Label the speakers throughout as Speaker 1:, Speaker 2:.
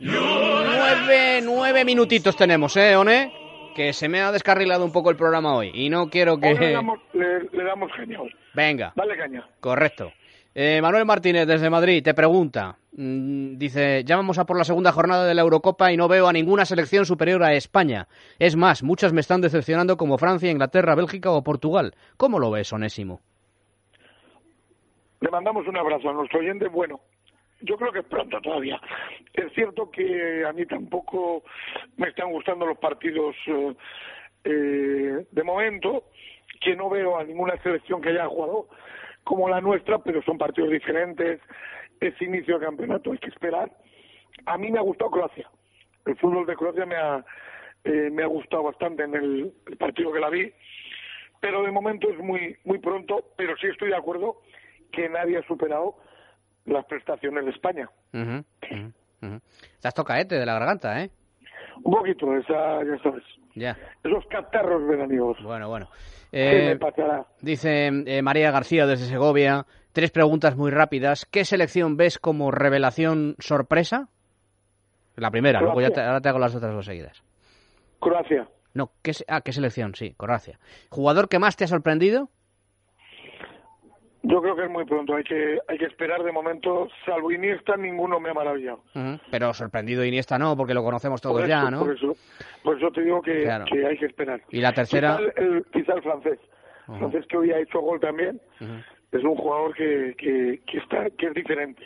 Speaker 1: Nueve, nueve minutitos tenemos, ¿eh, One? Que se me ha descarrilado un poco el programa hoy y no quiero que...
Speaker 2: Le damos, le, le damos hoy.
Speaker 1: Venga.
Speaker 2: Dale caña.
Speaker 1: Correcto. Eh, Manuel Martínez, desde Madrid, te pregunta. mm, dice, ya vamos a por la segunda jornada de la Eurocopa y no veo a ninguna selección superior a España. Es más, muchas me están decepcionando como Francia, Inglaterra, Bélgica o Portugal. ¿Cómo lo ves, Onésimo?
Speaker 2: Le mandamos un abrazo a nuestro oyente. Bueno, yo creo que es pronto todavía. Es cierto que a mí tampoco me están gustando los partidos eh, eh, de momento, que no veo a ninguna selección que haya jugado como la nuestra, pero son partidos diferentes. Es inicio de campeonato, hay que esperar. A mí me ha gustado Croacia. El fútbol de Croacia me ha, eh, me ha gustado bastante en el, el partido que la vi, pero de momento es muy, muy pronto, pero sí estoy de acuerdo que nadie ha superado las prestaciones de España.
Speaker 1: Ujú, ujú, ujú. Estás tocaete de la garganta, ¿eh?
Speaker 2: Un poquito, esa, ya sabes.
Speaker 1: Ya.
Speaker 2: Esos catarros veraniegos.
Speaker 1: Bueno, bueno.
Speaker 2: ¿Qué
Speaker 1: Eh,
Speaker 2: me
Speaker 1: dice eh, María García desde Segovia. Tres preguntas muy rápidas. ¿Qué selección ves como revelación sorpresa? La primera, luego ya te,
Speaker 2: Croacia.
Speaker 1: ahora te hago las otras dos seguidas.
Speaker 2: Croacia.
Speaker 1: No, ¿qué, ah, ¿qué selección? Sí, Croacia. ¿Jugador que más te ha sorprendido?
Speaker 2: Yo creo que es muy pronto, hay que, hay que esperar de momento, salvo Iniesta, ninguno me ha maravillado.
Speaker 1: Pero sorprendido Iniesta no, porque lo conocemos todos
Speaker 2: por
Speaker 1: ya, ¿no?
Speaker 2: Por eso, por eso te digo que,
Speaker 1: Claro.
Speaker 2: que hay que esperar.
Speaker 1: Y la tercera-
Speaker 2: Quizá el, el- quizá el francés.
Speaker 1: Ujú.
Speaker 2: francés que hoy ha hecho gol también. Es un jugador que, que, que está, que es diferente.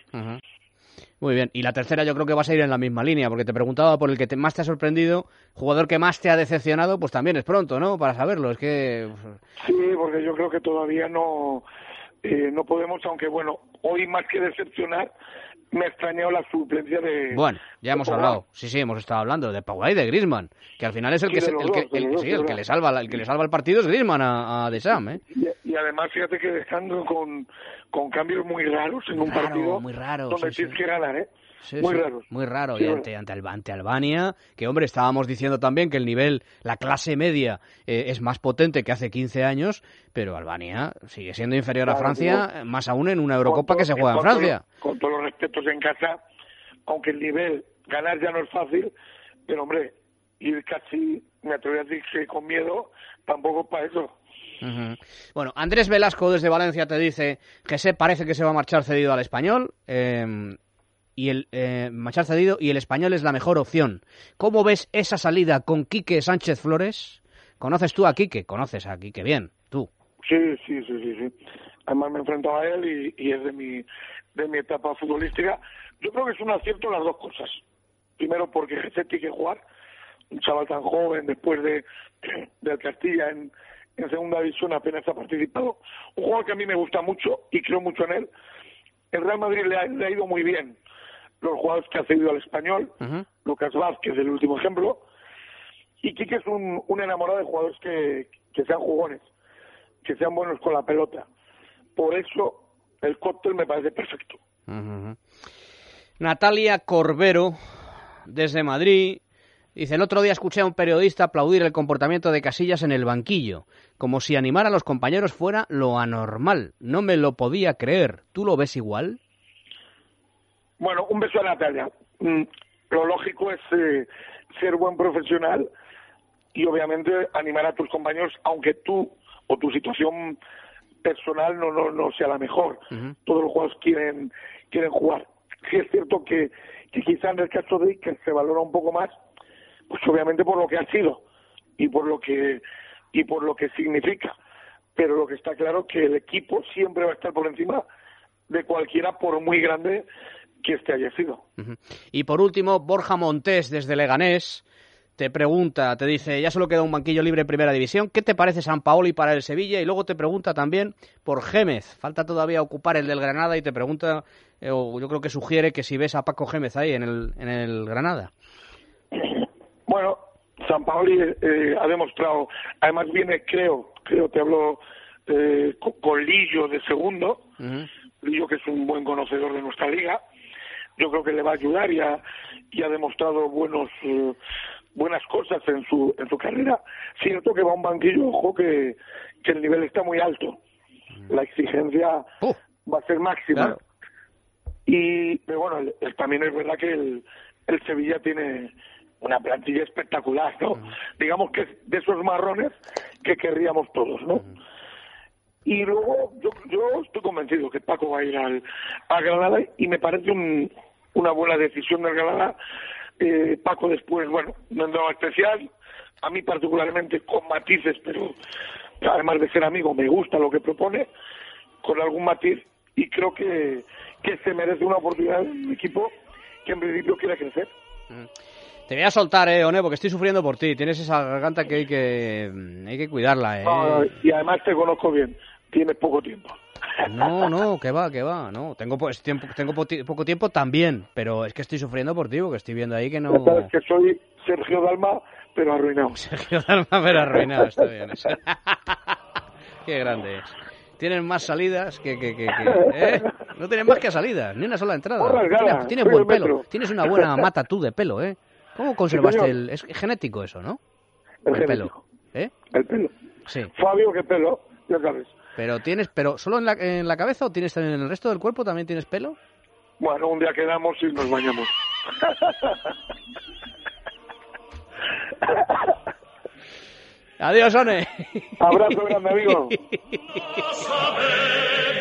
Speaker 1: Muy bien. Y la tercera yo creo que vas a ir en la misma línea, porque te preguntaba por el que te- más te ha sorprendido, jugador que más te ha decepcionado, pues también es pronto, ¿no? Para saberlo. Es que...
Speaker 2: Sí, porque yo creo que todavía no, eh, no podemos, aunque bueno, hoy más que decepcionar, me ha extrañado la suplencia de.
Speaker 1: Bueno, ya
Speaker 2: de
Speaker 1: hemos
Speaker 2: Pogba.
Speaker 1: hablado, sí, sí, hemos estado hablando de Pogba y de Griezmann, que al final es el que
Speaker 2: de de
Speaker 1: le salva el que le salva el partido es Griezmann a, a Deschamps, ¿eh?
Speaker 2: Y, y además, fíjate que dejando con, con cambios muy raros en un
Speaker 1: Raro,
Speaker 2: partido
Speaker 1: muy raro,
Speaker 2: donde
Speaker 1: sí,
Speaker 2: tienes
Speaker 1: sí.
Speaker 2: que ganar, ¿eh?
Speaker 1: Sí,
Speaker 2: muy
Speaker 1: sí,
Speaker 2: raros.
Speaker 1: Muy raro.
Speaker 2: Sí,
Speaker 1: y ante, ante, ante Albania, que hombre, estábamos diciendo también que el nivel, la clase media eh, es más potente que hace 15 años, pero Albania sigue siendo inferior a Francia,
Speaker 2: digo,
Speaker 1: eh, más aún en una Eurocopa que se juega en
Speaker 2: todo-
Speaker 1: Francia.
Speaker 2: con todos los respetos en casa, aunque el nivel, ganar ya no es fácil, pero hombre, ir casi, me atrevería a decir que con miedo, tampoco es para eso.
Speaker 1: Bueno, Andrés Velasco desde Valencia te dice que se parece que se va a marchar cedido al español. eh, y el eh, marchar cedido y el español es la mejor opción. ¿Cómo ves esa salida con Quique Sánchez Flores? ¿Conoces tú a Quique? Conoces a Quique bien, tú.
Speaker 2: Sí, sí, sí, sí, sí. Además me he enfrentado a él y, y es de mi, de mi etapa futbolística. Yo creo que es un acierto las dos cosas. Primero porque Jesse tiene que jugar, un chaval tan joven después de del Castilla en, en segunda división apenas ha participado. Un jugador que a mí me gusta mucho y creo mucho en él. El Real Madrid le ha, le ha ido muy bien los jugadores que ha cedido al español,
Speaker 1: Ujú.
Speaker 2: Lucas Vázquez, el último ejemplo, y Quique es un, un enamorado de jugadores que, que sean jugones, que sean buenos con la pelota. Por eso el cóctel me parece perfecto.
Speaker 1: Natalia Corbero, desde Madrid, dice, el otro día escuché a un periodista aplaudir el comportamiento de Casillas en el banquillo, como si animar a los compañeros fuera lo anormal. No me lo podía creer. ¿Tú lo ves igual?
Speaker 2: Bueno, un beso a Natalia. Mm, Lo lógico es eh, ser buen profesional y obviamente animar a tus compañeros, aunque tú o tu situación personal no no, no sea la mejor.
Speaker 1: Ujú.
Speaker 2: Todos los jugadores quieren quieren jugar. Sí es cierto que, que quizá en el caso de Iker se valora un poco más, pues obviamente por lo que ha sido y por lo que y por lo que significa. Pero lo que está claro es que el equipo siempre va a estar por encima de cualquiera, por muy grande que este haya sido.
Speaker 1: Y por último, Borja Montés, desde Leganés, te pregunta, te dice, ya solo queda un banquillo libre en Primera División, ¿qué te parece San Paoli para el Sevilla? Y luego te pregunta también por Gémez, falta todavía ocupar el del Granada y te pregunta, eh, o yo creo que sugiere que si ves a Paco Gémez ahí en el, en el Granada.
Speaker 2: San Paoli eh, ha demostrado, además viene, creo, creo, te hablo eh, con, Lillo de segundo,
Speaker 1: Ujú.
Speaker 2: Lillo que es un buen conocedor de nuestra liga, yo creo que le va a ayudar y ha, y ha demostrado buenos eh, buenas cosas en su en su carrera. Cierto que va a un banquillo, ojo que, que el nivel está muy alto, la exigencia
Speaker 1: Uf,
Speaker 2: va a ser máxima.
Speaker 1: claro.
Speaker 2: Y pero bueno, también es verdad que el, el Sevilla tiene una plantilla espectacular, ¿no? Digamos que es de esos marrones que querríamos todos, ¿no? Y luego yo, yo estoy convencido que Paco va a ir al, a Granada y me parece un, una buena decisión del Granada. Eh, Paco después, bueno, no es especial, a mí particularmente con matices, pero además de ser amigo me gusta lo que propone, con algún matiz y creo que, que se merece una oportunidad un equipo que en principio quiere crecer.
Speaker 1: Te voy a soltar, eh, One, porque estoy sufriendo por ti. Tienes esa garganta que hay que, hay que cuidarla, eh.
Speaker 2: y además te conozco bien. Tienes poco tiempo.
Speaker 1: No, no, que va, que va. No, tengo, pues, tiempo, tengo poco tiempo también, pero es que estoy sufriendo por ti, porque estoy viendo ahí que no...
Speaker 2: Sabes que soy Sergio Dalma, pero arruinado.
Speaker 1: Sergio Dalma, pero arruinado, está bien. Qué grande es. Tienen más salidas que... que, que, ¿eh? No tienen más que salidas, ni una sola entrada. Tienes, tienes buen pelo. Tienes una buena mata tú de pelo, ¿eh? ¿Cómo conservaste el...? Es genético eso, ¿no?
Speaker 2: El, pelo. ¿Eh? El pelo. Sí. Fabio, ¿qué pelo? Ya sabes.
Speaker 1: Pero tienes, pero solo en la, en la cabeza o tienes en el resto del cuerpo también tienes pelo?
Speaker 2: Bueno, un día quedamos y nos bañamos.
Speaker 1: Adiós, One.
Speaker 2: Abrazo grande, amigo.